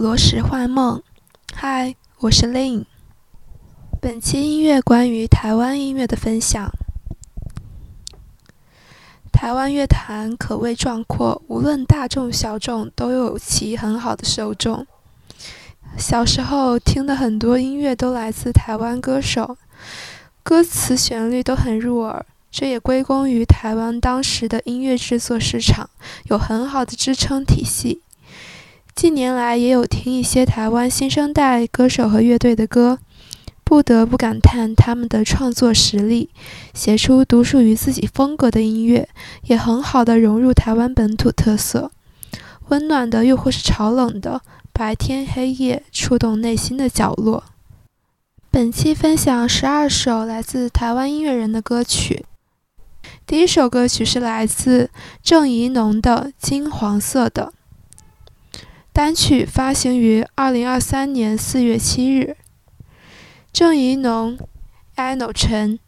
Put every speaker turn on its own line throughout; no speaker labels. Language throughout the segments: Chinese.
罗石幻梦。嗨，我是 Lin。本期音乐关于台湾音乐的分享。台湾乐坛可谓壮阔，无论大众小众，都有其很好的受众。小时候听的很多音乐都来自台湾歌手，歌词旋律都很入耳，这也归功于台湾当时的音乐制作市场有很好的支撑体系。近年来也有听一些台湾新生代歌手和乐队的歌，不得不感叹他们的创作实力，写出独属于自己风格的音乐，也很好的融入台湾本土特色，温暖的又或是潮冷的。白天黑夜，触动内心的角落。本期分享十二首来自台湾音乐人的歌曲。第一首歌曲是来自郑怡农的《金黄色的》，单曲发行于二零二三年四月七日。郑怡农，ano 陈，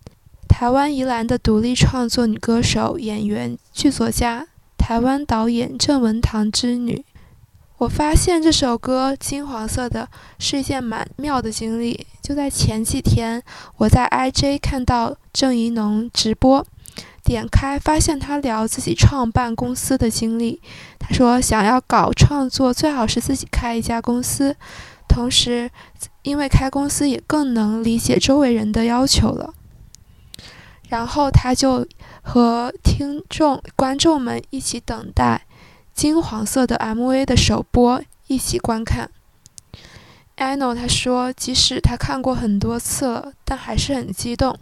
台湾宜兰的独立创作女歌手、演员、剧作家，台湾导演郑文堂之女。我发现这首歌《金黄色的》是一件蛮妙的经历。就在前几天，我在 IJ 看到郑怡农直播，点开发现他聊自己创办公司的经历。他说，想要搞创作，最好是自己开一家公司，同时因为开公司也更能理解周围人的要求了。然后他就和听众、观众们一起等待。金黄色的 MV 的首播，一起观看。ano 他说，即使他看过很多次了，但还是很激动，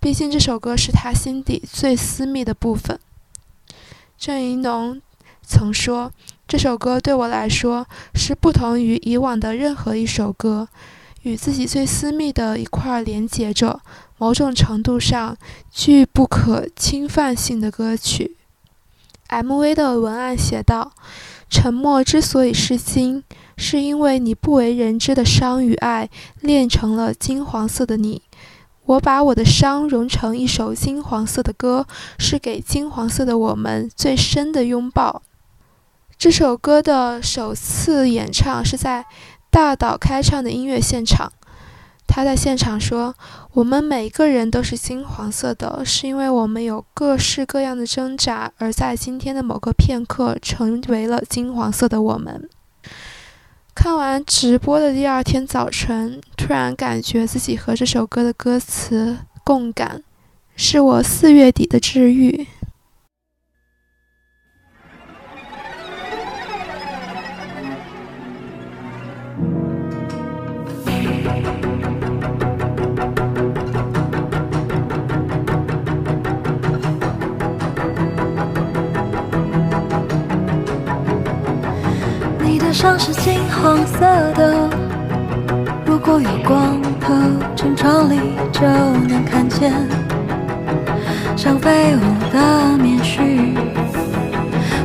毕竟这首歌是他心底最私密的部分。郑怡农曾说，这首歌对我来说是不同于以往的任何一首歌，与自己最私密的一块连接着，某种程度上具不可侵犯性的歌曲。MV 的文案写道：“沉默之所以是金，是因为你不为人知的伤与爱炼成了金黄色的你。我把我的伤融成一首金黄色的歌，是给金黄色的我们最深的拥抱。”这首歌的首次演唱是在大岛开唱的音乐现场。他在现场说：“我们每个人都是金黄色的，是因为我们有各式各样的挣扎，而在今天的某个片刻，成为了金黄色的我们。”看完直播的第二天早晨，突然感觉自己和这首歌的歌词共感，是我四月底的治愈。
上是金黄色的，如果有光透进窗里，就能看见像飞舞的棉絮。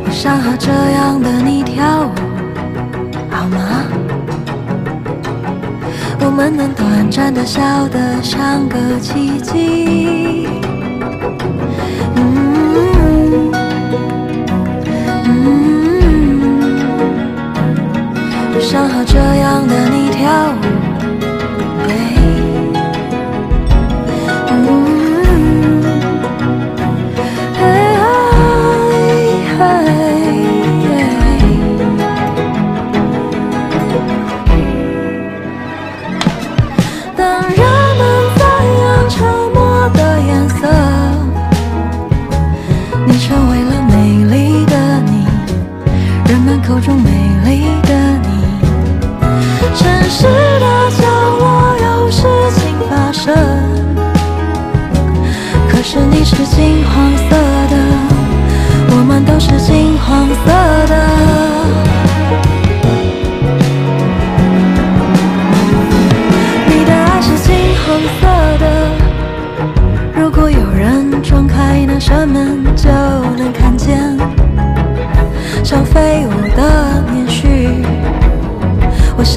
我想和这样的你跳舞，好吗？我们能短暂的笑得像个奇迹。想和这样的你跳舞。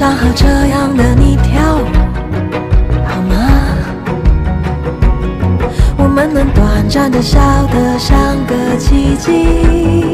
想和这样的你跳舞，好吗？我们能短暂的笑得像个奇迹。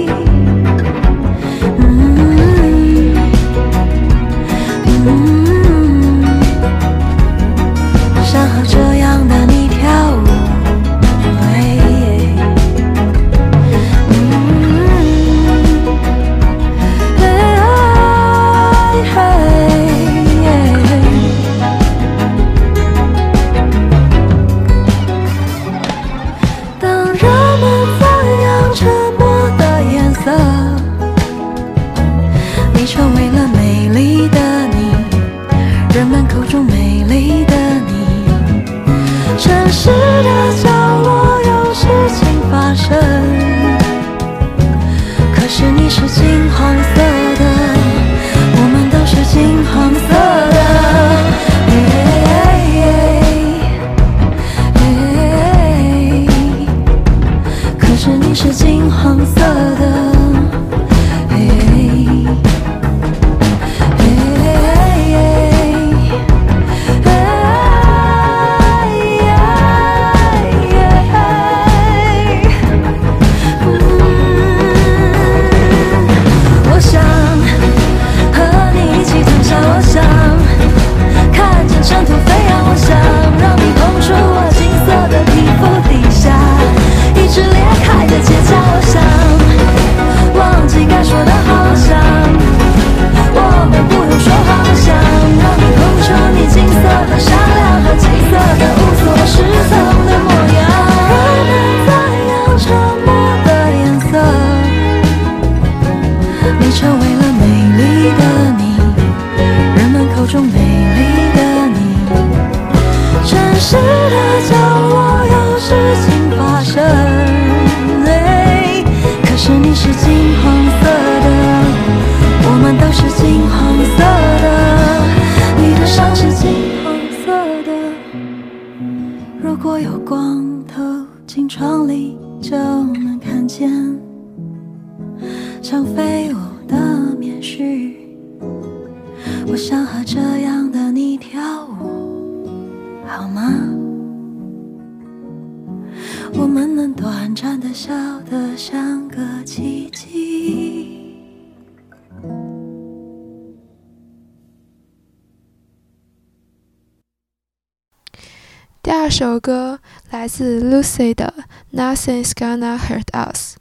第二首歌来自 Lucy 的《Nothing's Gonna Hurt Us》。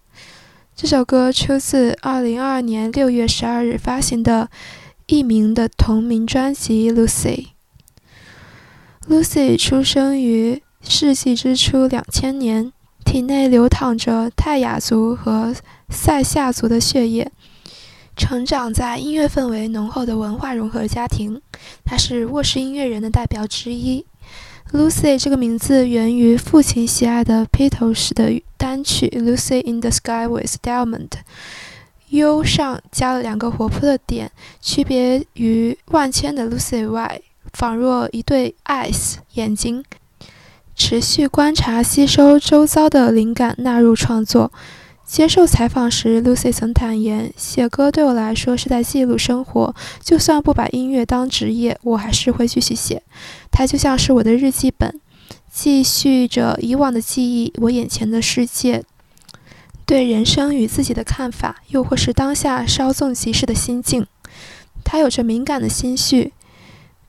这首歌出自2022年6月12日发行的艺名的同名专辑《Lucy》。Lucy 出生于世纪之初2000年，体内流淌着泰雅族和塞夏族的血液，成长在音乐氛围浓厚的文化融合家庭。他是卧室音乐人的代表之一。Lucy 这个名字源于父亲喜爱的披头士的单曲《Lucy in the Sky with Diamond》，U 上加了两个活泼的点，区别于万千的 Lucy 外，仿若一对 eyes 眼睛，持续观察、吸收周遭的灵感，纳入创作。接受采访时，Lucy 曾坦言：“写歌对我来说是在记录生活，就算不把音乐当职业，我还是会继续写。它就像是我的日记本，记叙着以往的记忆、我眼前的世界、对人生与自己的看法，又或是当下稍纵即逝的心境。它有着敏感的心绪。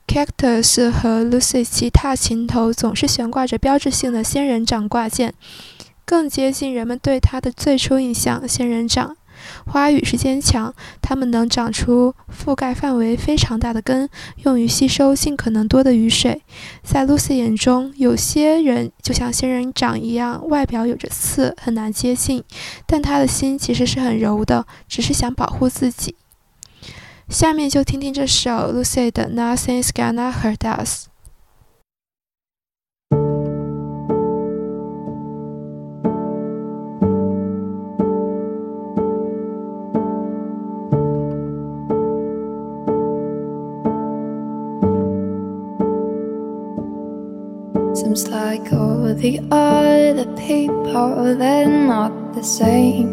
Cactus 和 Lucy 吉他琴头总是悬挂着标志性的仙人掌挂件。”更接近人们对它的最初印象。仙人掌花语是坚强，它们能长出覆盖范围非常大的根，用于吸收尽可能多的雨水。在露丝眼中，有些人就像仙人掌一样，外表有着刺，很难接近，但他的心其实是很柔的，只是想保护自己。下面就听听这首 Lucy 的《Nothing's Gonna Hurt Us》。
Seems like all the other people, they're not the same.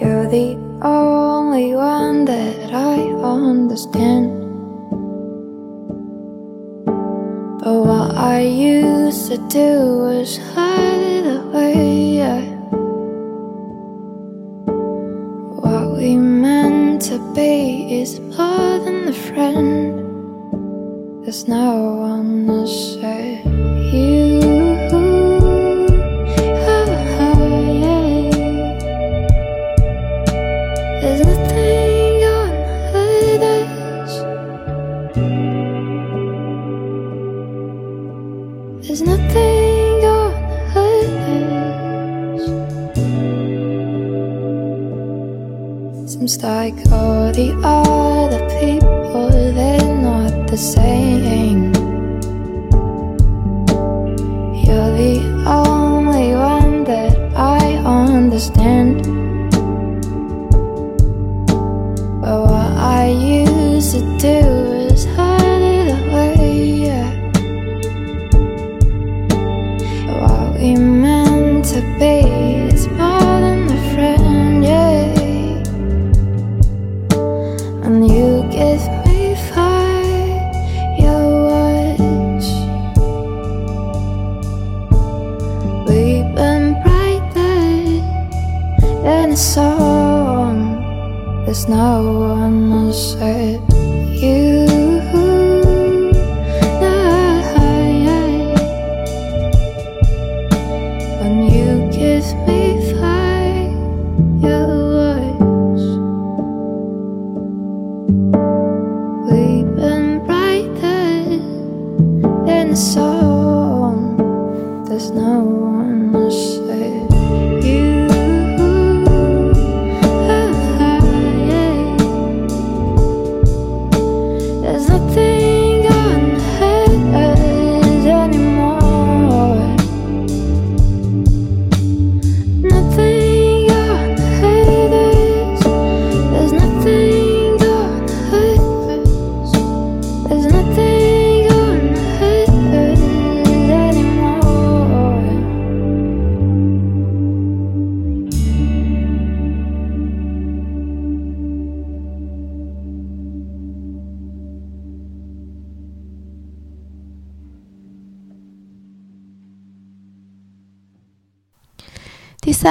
You're the only one that I understand. But what I used to do was hide it away. What we meant to be is more than a friend snow.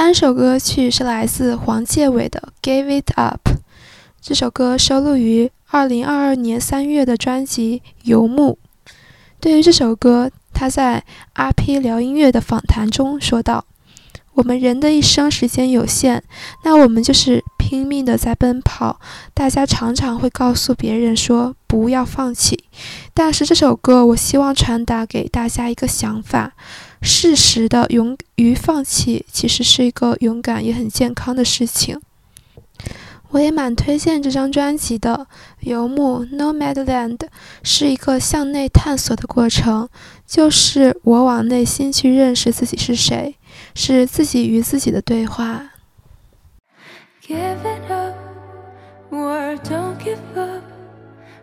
三首歌曲是来自黄介伟的《Give It Up》，这首歌收录于2022年3月的专辑《游牧》。对于这首歌，他在 RP 聊音乐的访谈中说道：“我们人的一生时间有限，那我们就是拼命的在奔跑。大家常常会告诉别人说不要放弃，但是这首歌我希望传达给大家一个想法：适时的勇于放弃，其实是一个勇敢也很健康的事情。”我也蛮推荐这张专辑的，《游牧 Nomadland》是一个向内探索的过程，就是我往内心去认识自己是谁，是自己与自己的对话。
Give it up, or don't give up.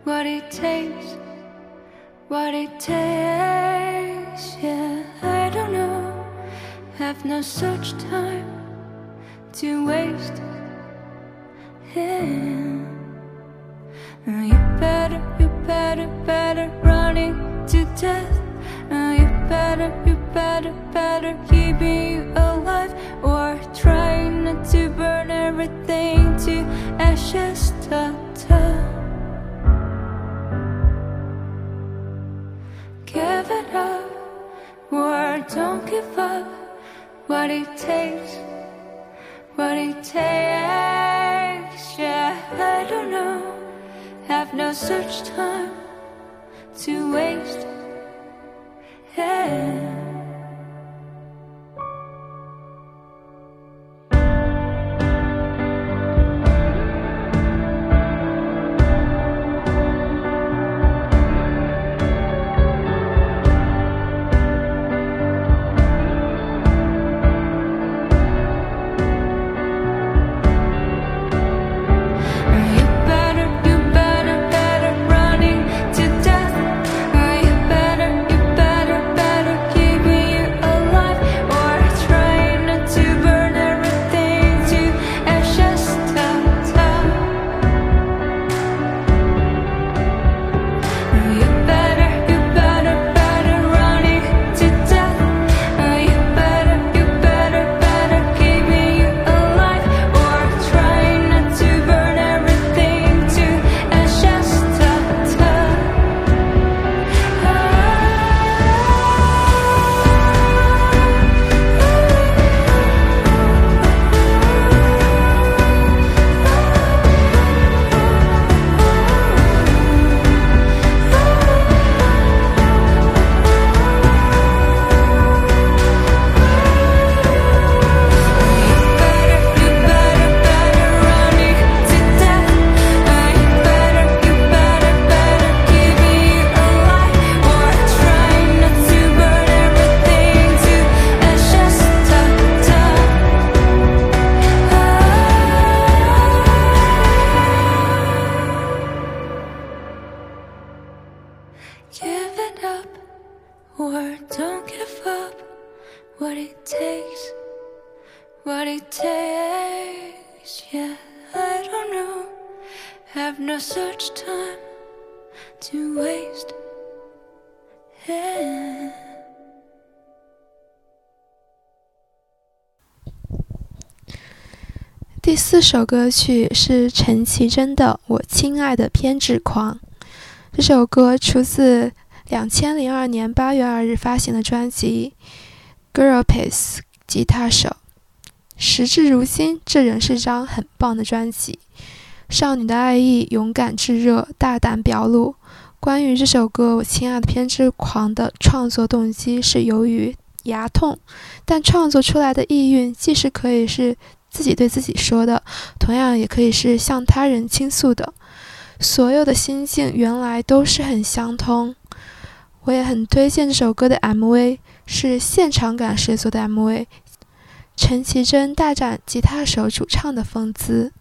What it takes, what it takes. Yeah, I don't know. Have no such time to waste. Yeah. Uh, You better, you better, better running to death. Uh, You better, you better, better keeping you alive or trying not to burn everything to ashes. Ta or don't give up. What it takes, what it takes. Yeah, I don't know. Have no such time to waste. Yeah.
四首歌曲是陈绮贞的《我亲爱的偏执狂》。这首歌出自两千零二年八月二日发行的专辑《Girl Pace》。吉他手，时至如今，这仍是张很棒的专辑。少女的爱意，勇敢炙热，大胆表露。关于这首歌《我亲爱的偏执狂》的创作动机是由于牙痛，但创作出来的意蕴既是可以是。自己对自己说的，同样也可以是向他人倾诉的。所有的心境原来都是很相通。我也很推荐这首歌的 MV，是现场感十足的 MV。陈绮贞大展吉他手主唱的风姿。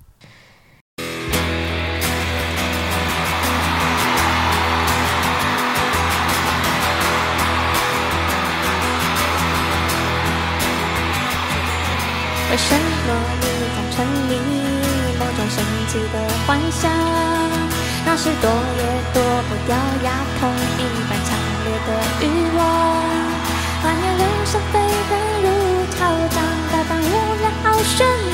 为什么你总沉迷某种神奇的幻想？那是躲也躲不掉牙痛一般强烈的欲望。怀念人生飞奔如潮涨，百般无聊好喧闹，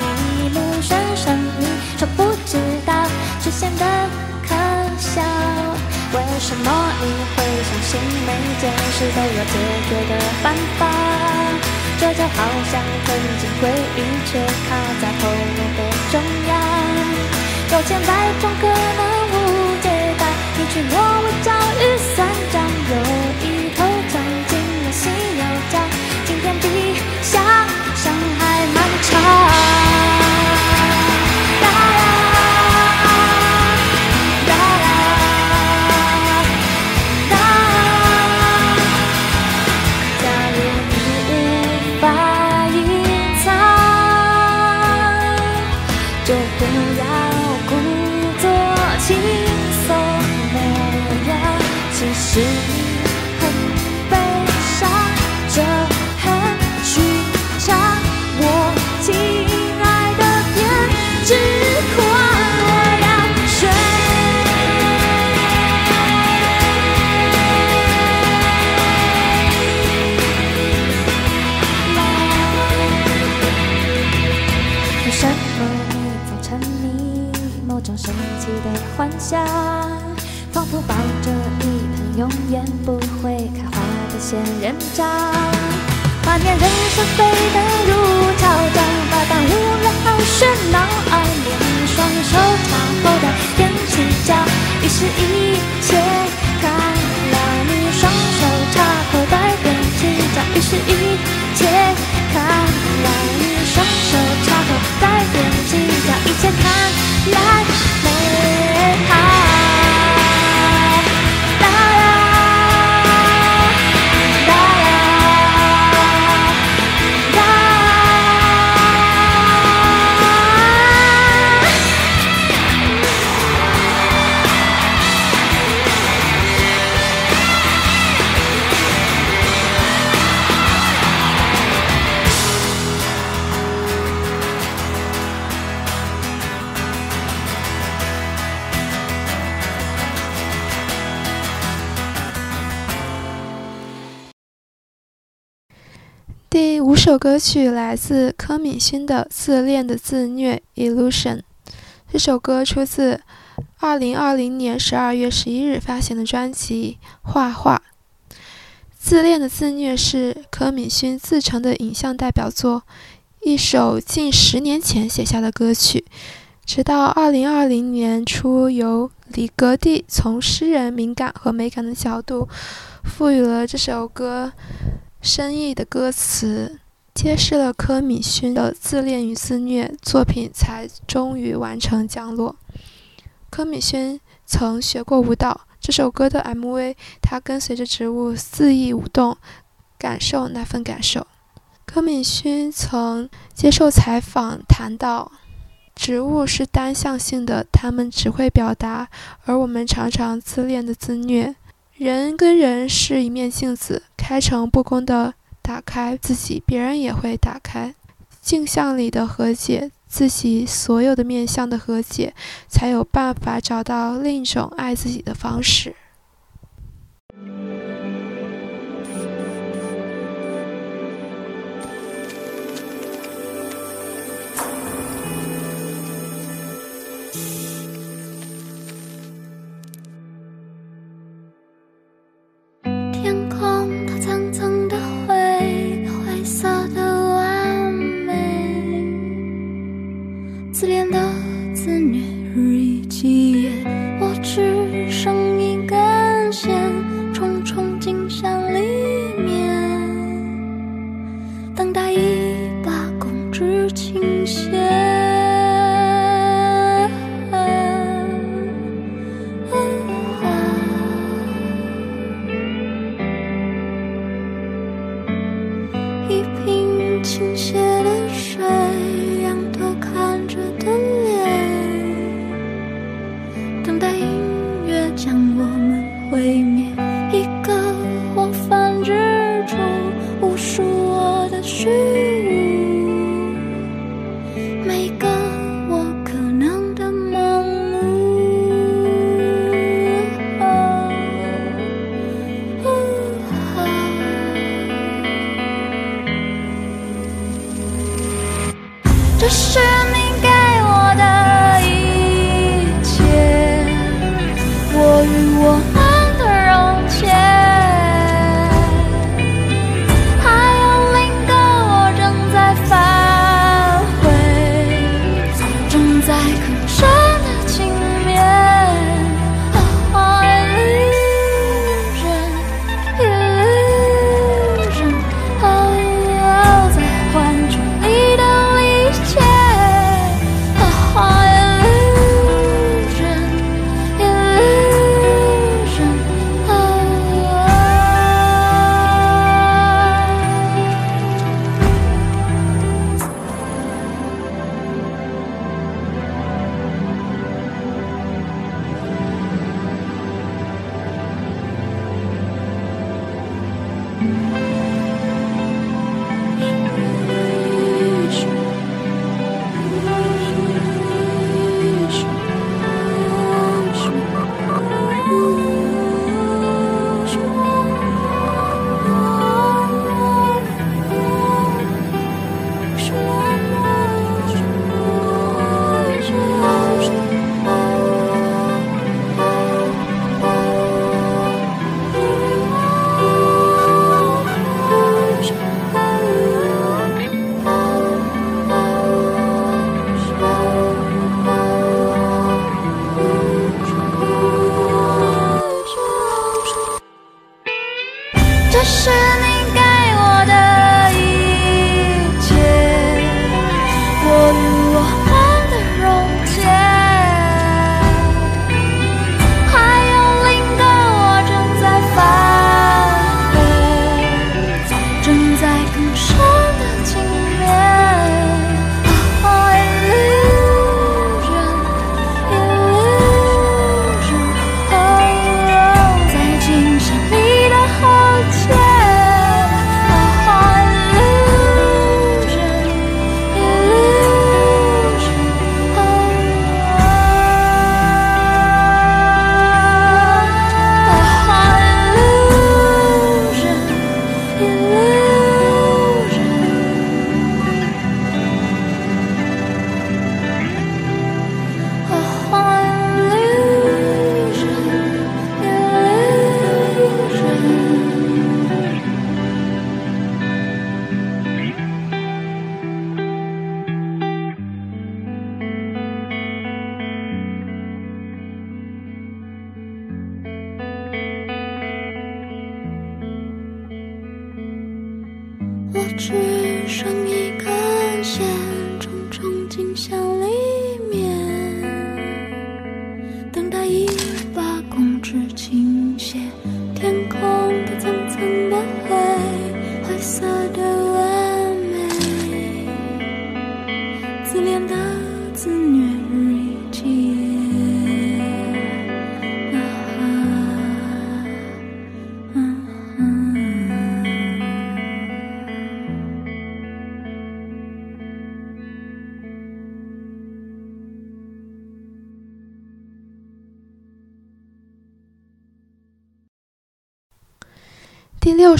你目眩神迷，却不知道却显得可笑。为什么你会相信每件事都有解决的办法？这就好像曾经回忆却卡在喉咙的中央，有千百种可能无解答，你去挪威找雨伞杖，有一仿佛抱着一盆永远不会开花的仙人
掌，
画面人生飞得如潮涨，八般乌云好喧闹，而你双手插口袋踮起脚，于是一切看来，你双手插口袋踮起脚，于是一切看来，你双手插口袋踮起脚，一切看来。
五首歌曲来自柯敏勋的《自恋的自虐》（Illusion）。这首歌出自2020年12月11日发行的专辑《画画》。《自恋的自虐》是柯敏勋自成的影像代表作，一首近十年前写下的歌曲，直到2020年初，由李格弟从诗人敏感和美感的角度，赋予了这首歌。深意的歌词揭示了柯敏勋的自恋与自虐，作品才终于完成降落。柯敏勋曾学过舞蹈，这首歌的 MV，他跟随着植物肆意舞动，感受那份感受。柯敏勋曾接受采访谈到，植物是单向性的，他们只会表达，而我们常常自恋的自虐。
人跟人是一面镜子，开诚布公的打开自己，别人也会打开。镜像里的和解，自己所有的面相的和解，才有办法找到另一种爱自己的方式。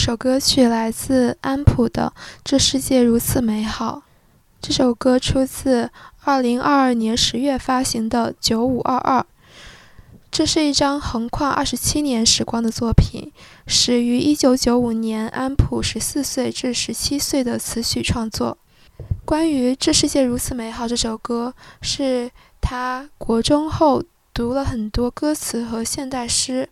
首歌曲来自安普的《这世界如此美好》。这首歌出自2022年十月发行的《九五二二》，这是一张横跨二十七年时光的作品，始于1995年安普十四岁至十七岁的词曲创作。关于《这世界如此美好》这首歌，是他国中后读了很多歌词和现代诗。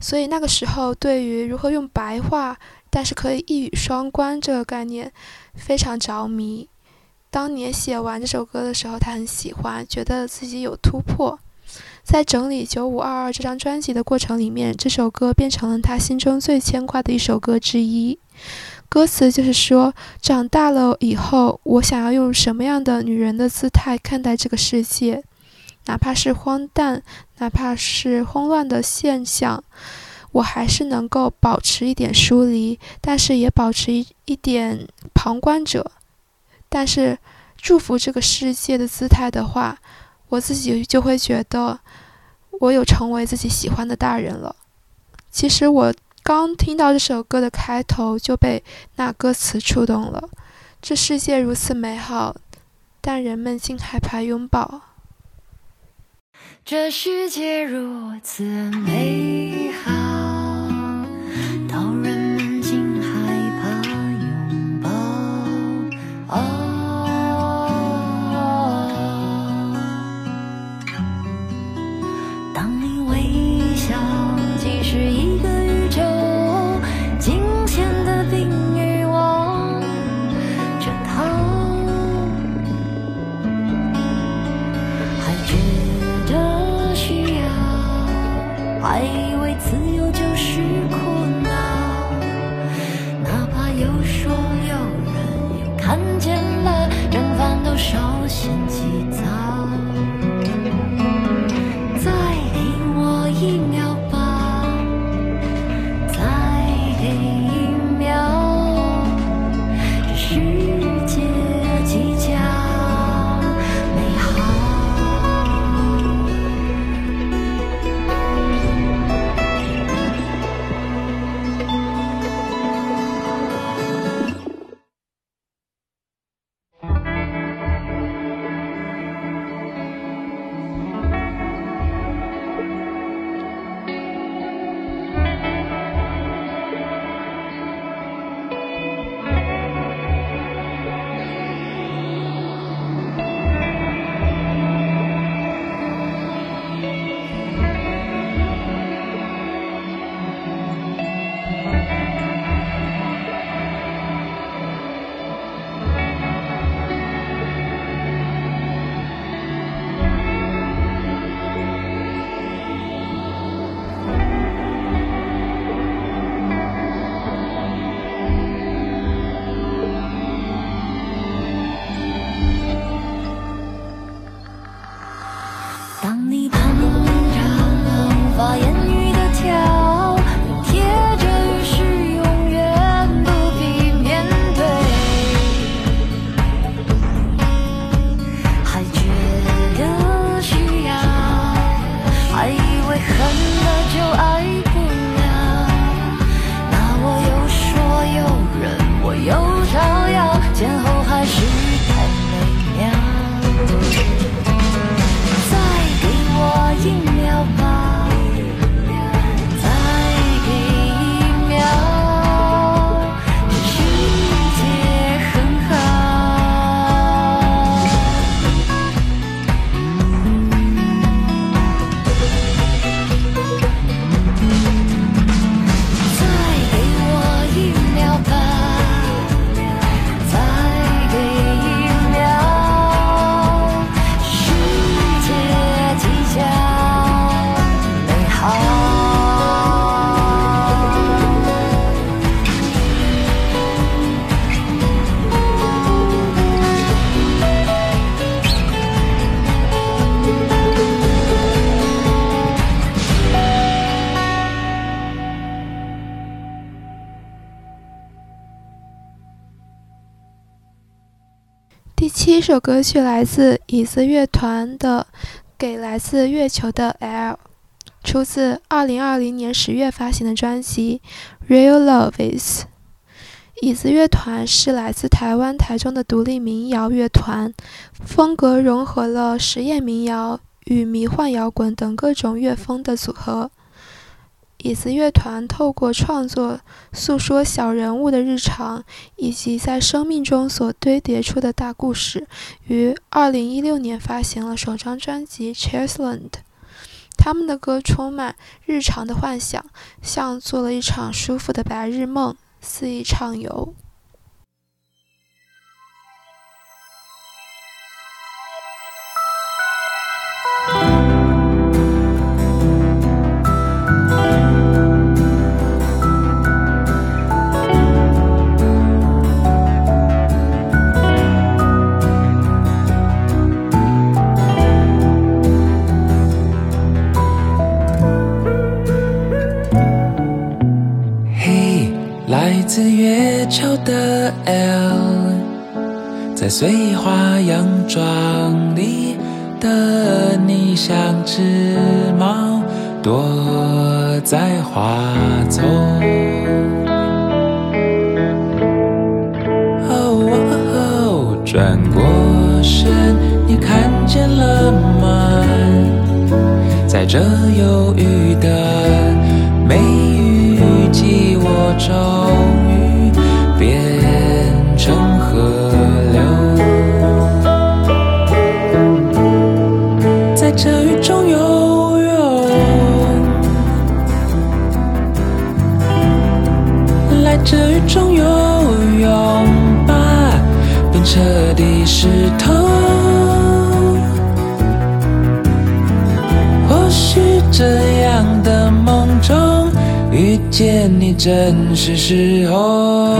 所以那个时候，对于如何用白话但是可以一语双关这个概念非常着迷。当年写完这首歌的时候，他很喜欢，觉得自己有突破。在整理《九五二二》这张专辑的过程里面，这首歌变成了他心中最牵挂的一首歌之一。歌词就是说，长大了以后，我想要用什么样的女人的姿态看待这个世界。哪怕是荒诞，哪怕是慌乱的现象，我还是能够保持一点疏离，但是也保持一一点旁观者。但是祝福这个世界的姿态的话，我自己就会觉得我有成为自己喜欢的大人了。其实我刚听到这首歌的开头就被那歌词触动了。这世界如此美好，但人们竟害怕拥抱。
这世界如此美好，
歌曲来自椅子乐团的《给来自月球的 L》。出自2020年10月发行的专辑《Real Love Is》。椅子乐团是来自台湾台中的独立民谣乐团，风格融合了实验民谣与迷幻摇滚等各种乐风的组合。椅子乐团透过创作诉说小人物的日常以及在生命中所堆叠出的大故事，于二零一六年发行了首张专辑《Chairsland》。他们的歌充满日常的幻想，像做了一场舒服的白日梦。肆意畅游。
在碎花洋装里的你，像只猫躲在花丛。哦，转过身，你看见了吗？在这忧郁的梅雨季，我终彻底湿透。或许这样的梦中遇见你，正是时候。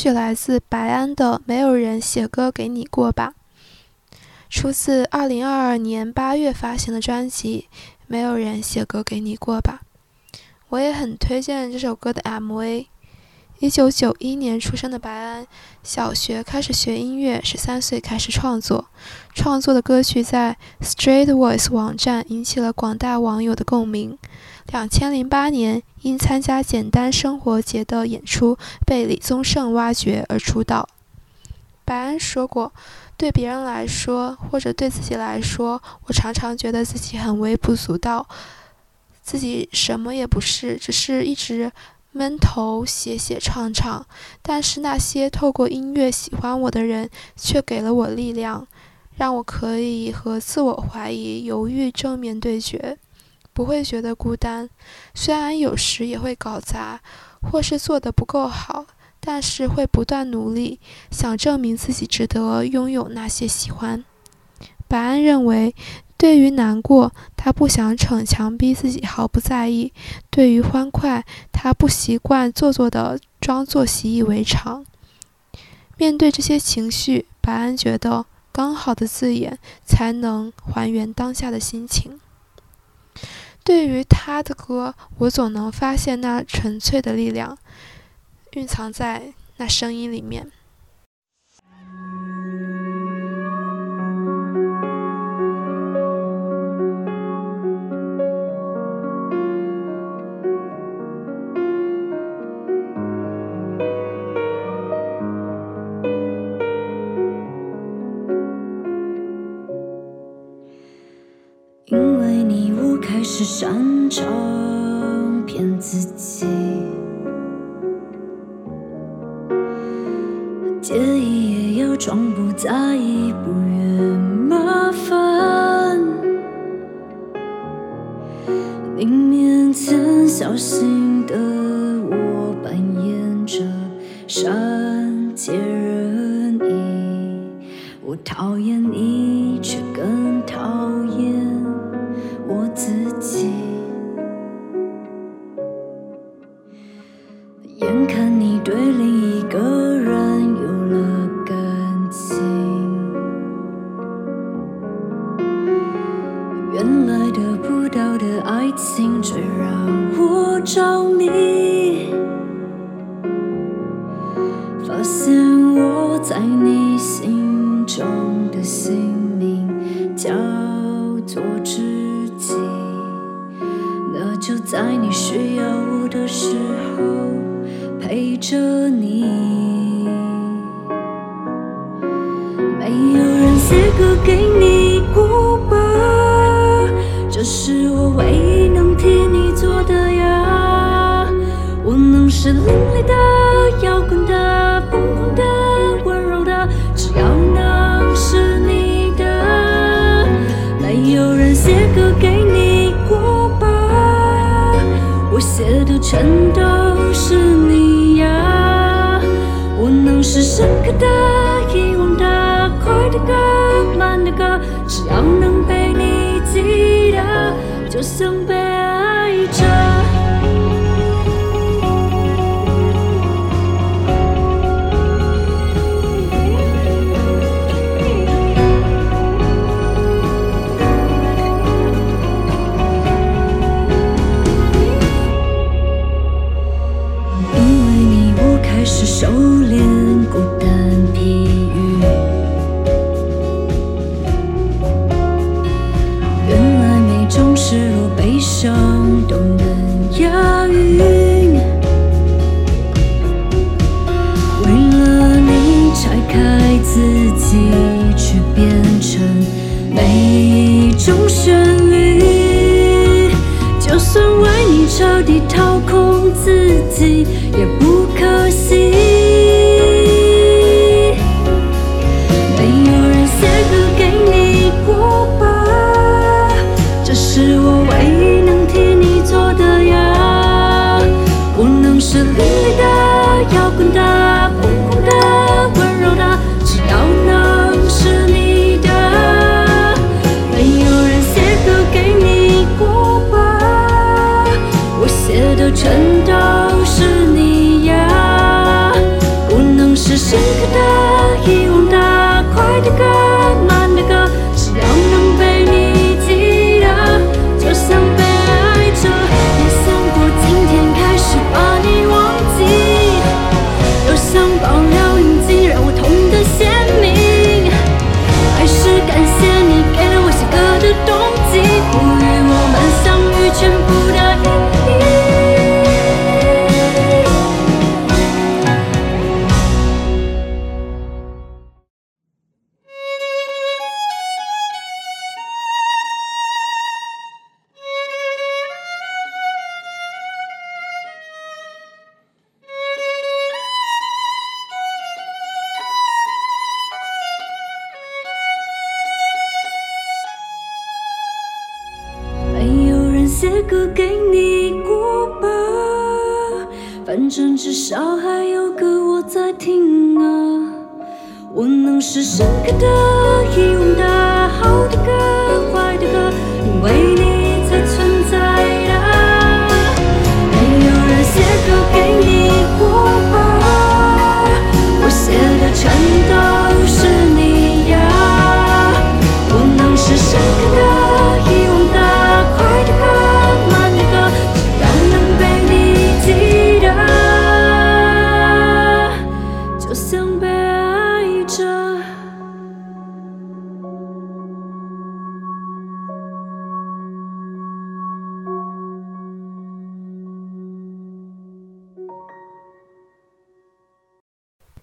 曲来自白安的《没有人写歌给你过吧》，出自2022年8月发行的专辑《没有人写歌给你过吧》。我也很推荐这首歌的 MV。1991年出生的白安，小学开始学音乐，十三岁开始创作，创作的歌曲在 Straight Voice 网站引起了广大网友的共鸣。两千零八年，因参加简单生活节的演出，被李宗盛挖掘而出道。白安说过：“对别人来说，或者对自己来说，我常常觉得自己很微不足道，自己什么也不是，只是一直闷头写写唱唱。但是那些透过音乐喜欢我的人，却给了我力量，让我可以和自我怀疑、犹豫正面对决。”不会觉得孤单，虽然有时也会搞砸，或是做得不够好，但是会不断努力，想证明自己值得拥有那些喜欢。白安认为，对于难过，他不想逞强逼自己毫不在意；对于欢快，他不习惯做作的装作习以为常。面对这些情绪，白安觉得刚好的字眼才能还原当下的心情。对于他的歌我总能发现那纯粹的力量蕴藏在那声音里面。
只擅长骗自己。介意也要装不在意不愿麻烦。你面前小心的我扮演着善解人意我讨厌你。生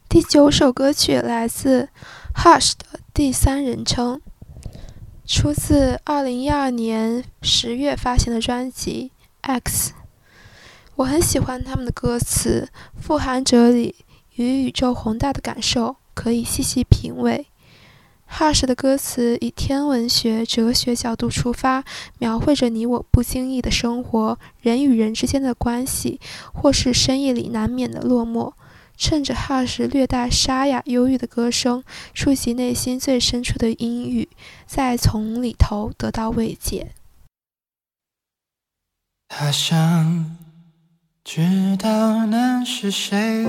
第九首歌曲来自 Hush 的第三人称，出自二零一二年十月发行的专辑《X》。我很喜欢他们的歌词，富含哲理与宇宙宏大的感受，可以细细品味。Hush 的歌词以天文学、哲学角度出发，描绘着你我不经意的生活，人与人之间的关系，或是深夜里难免的落寞。趁着 Hush 略带沙哑、忧郁的歌声，触及内心最深处的阴郁，再从里头得到慰藉。
他想知道那是谁。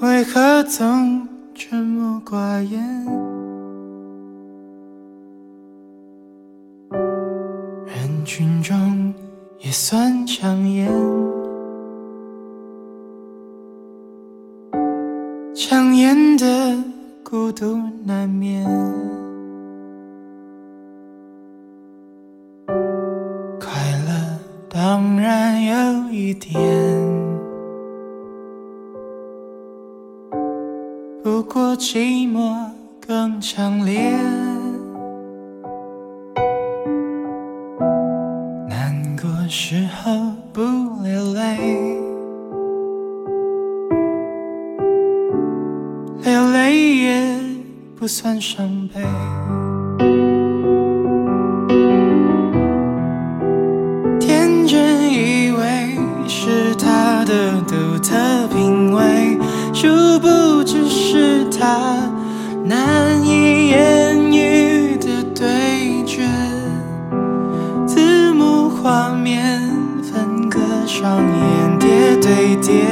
为何总沉默寡言？人群中也算抢眼，抢眼的孤独难免。快乐当然有一点。不过寂寞更强烈，不算伤悲。天真以为是他的独特品味。殊不知是他难以言喻的对决，字幕画面分割上演叠对叠，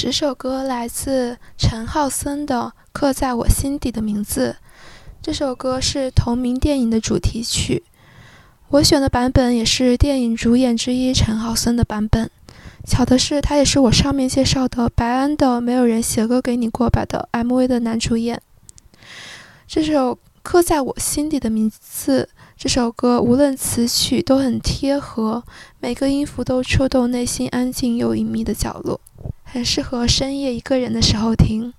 十首歌来自陈浩森的《刻在我心底的名字》，这首歌是同名电影的主题曲。我选的版本也是电影主演之一陈浩森的版本。巧的是，他也是我上面介绍的白安的《没有人写歌给你过吧》的 MV 的男主演。这首《刻在我心底的名字》这首歌，无论词曲都很贴合，每个音符都触动内心安静又隐秘的角落。很适合深夜一个人的时候听。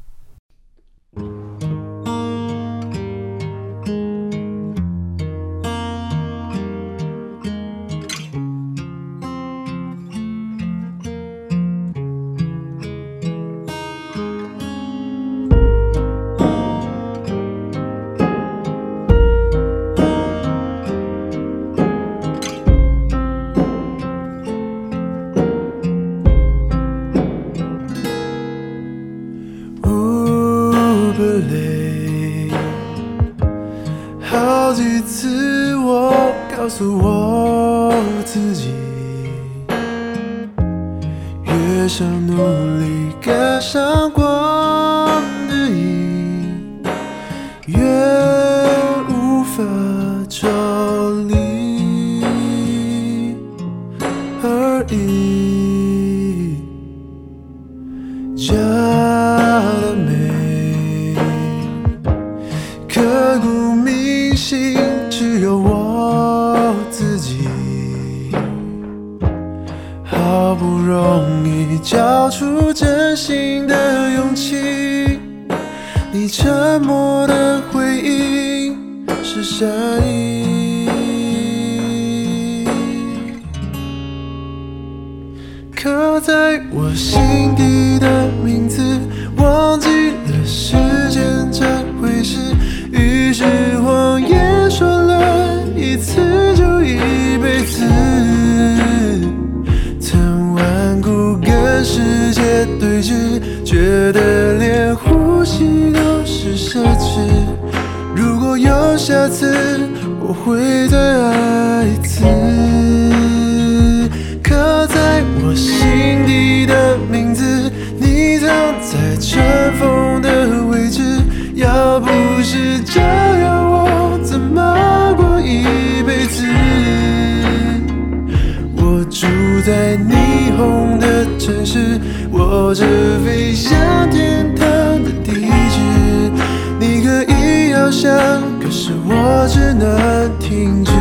说着飞向天堂的地址，你可以翱翔，可是我只
能停止。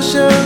show.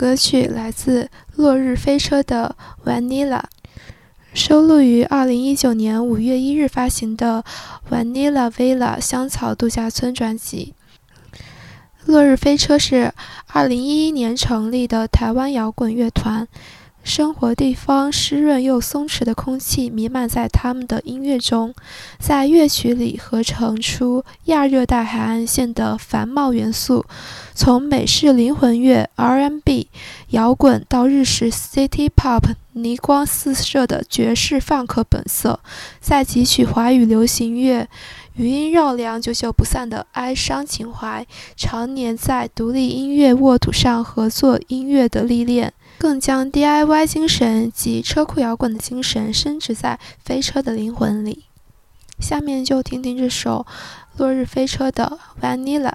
歌曲来自落日飞车的《Vanilla》，收录于二零一九年五月一日发行的《Vanilla Villa 香草度假村》专辑。落日飞车是二零一一年成立的台湾摇滚乐团。生活地方湿润又松弛的空气弥漫在他们的音乐中，在乐曲里合成出亚热带海岸线的繁茂元素，从美式灵魂乐、R&B、摇滚到日式 City Pop，霓光四射的爵士放克本色，再汲取华语流行乐余音绕梁、久久不散的哀伤情怀，常年在独立音乐沃土上合作音乐的历练。更将 DIY 精神及车库摇滚的精神深植在飞车的灵魂里。下面就听听这首落日飞车的《Vanilla》。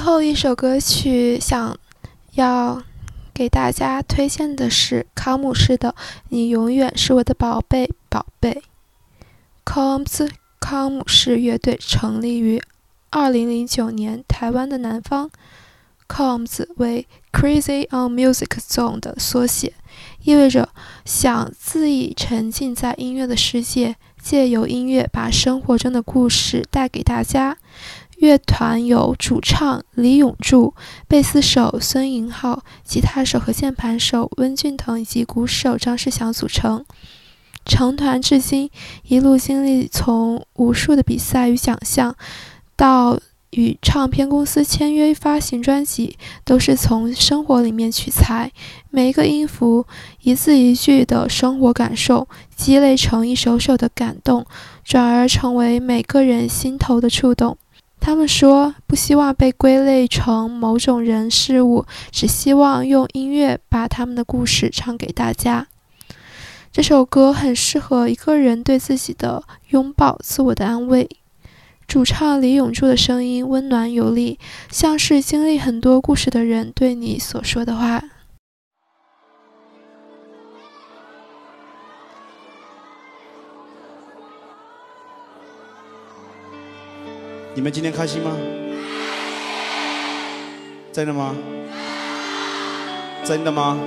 最后一首歌曲，想要给大家推荐的是康姆士的《你永远是我的宝贝宝贝》。Combs 康姆士乐队成立于2009年台湾的南方。Combs 为 Crazy on Music Zone 的缩写，意味着想恣意沉浸在音乐的世界，借由音乐把生活中的故事带给大家。乐团由主唱李永柱、贝斯手孙银浩、吉他手和键盘手温俊腾以及鼓手张世祥组成。成团至今，一路经历从无数的比赛与奖项，到
与唱片公司签约发行专辑，都是从生活里面取材，每一个音符、一字一句的生活感受，积累成一首首的感动，转而成为每个人心头的触动。他们说，不希望被归类成某种人事物，只希望用音乐把他们的故事唱给大家。这首歌很适合一个人对自己的拥抱、自我的安慰。主唱李永柱的声音温暖有力，像是经历很多故事的人对你所说的话。
你们今天开心吗？真的吗？真的吗？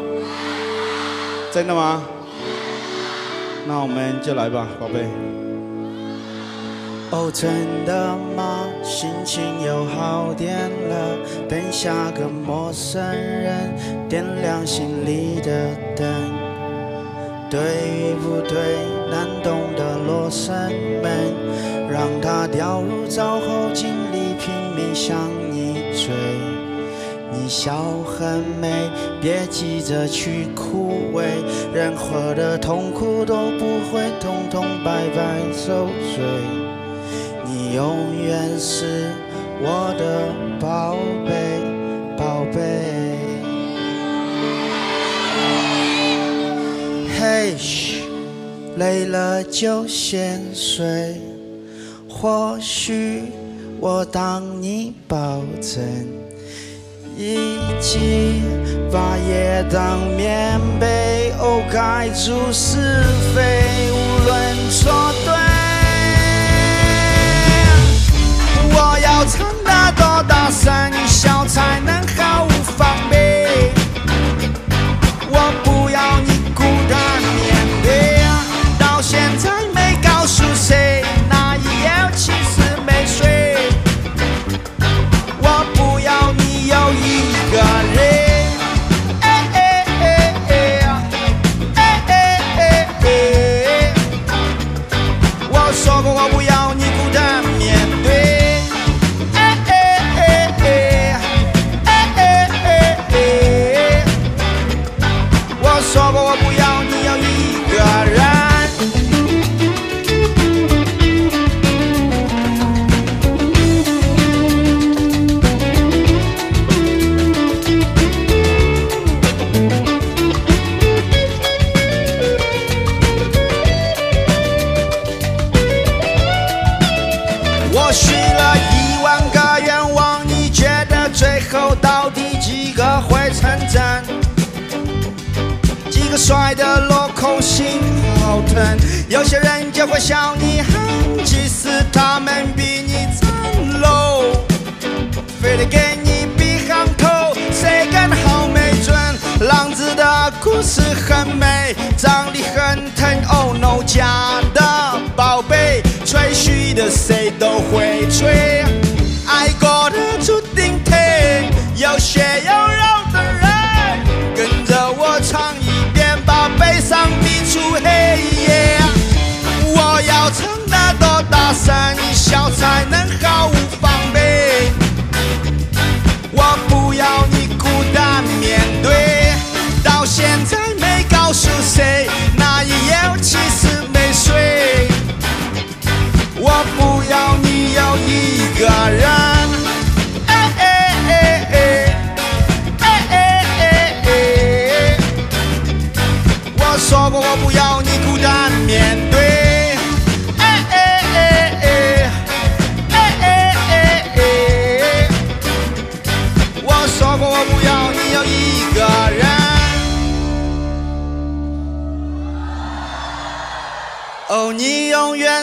真的吗？那我们就来吧，宝贝。哦，真的吗？心情又好点了。等下个陌生人点亮心里的灯，对不对？难懂的罗生门。让它掉入沼后，尽力拼命向你追。你笑很美，别急着去枯萎，任何的痛苦都不会通通白白受罪。你永远是我的宝贝，宝贝。嘘，累了就先睡。或许我当你抱枕，一起把夜当棉被，哦，盖住是非，无论错对。我要唱得多大声，笑才能毫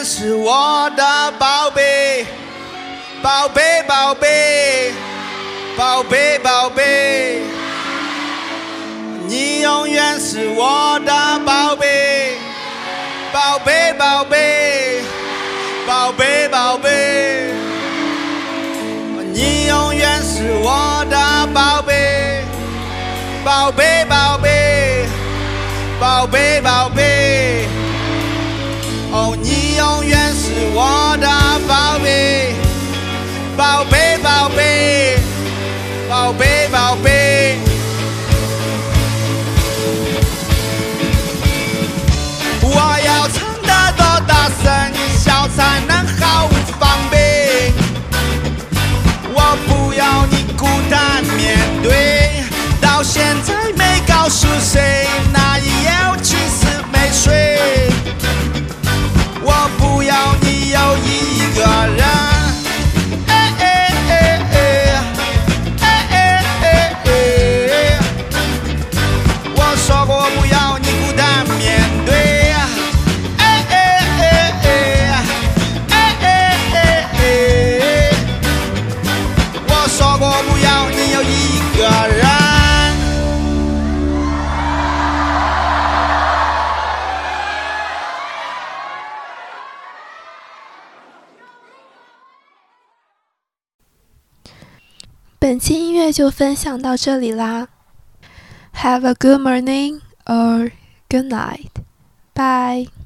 是我的宝贝，宝贝宝贝，宝贝宝贝。你永远是我的宝贝，宝贝宝贝，宝贝宝贝。你永远是我的，宝贝宝贝，是谁那一夜我其实没睡，我不要你有一个人。
本期音乐就分享到这里啦。Have a good morning or good night. Bye.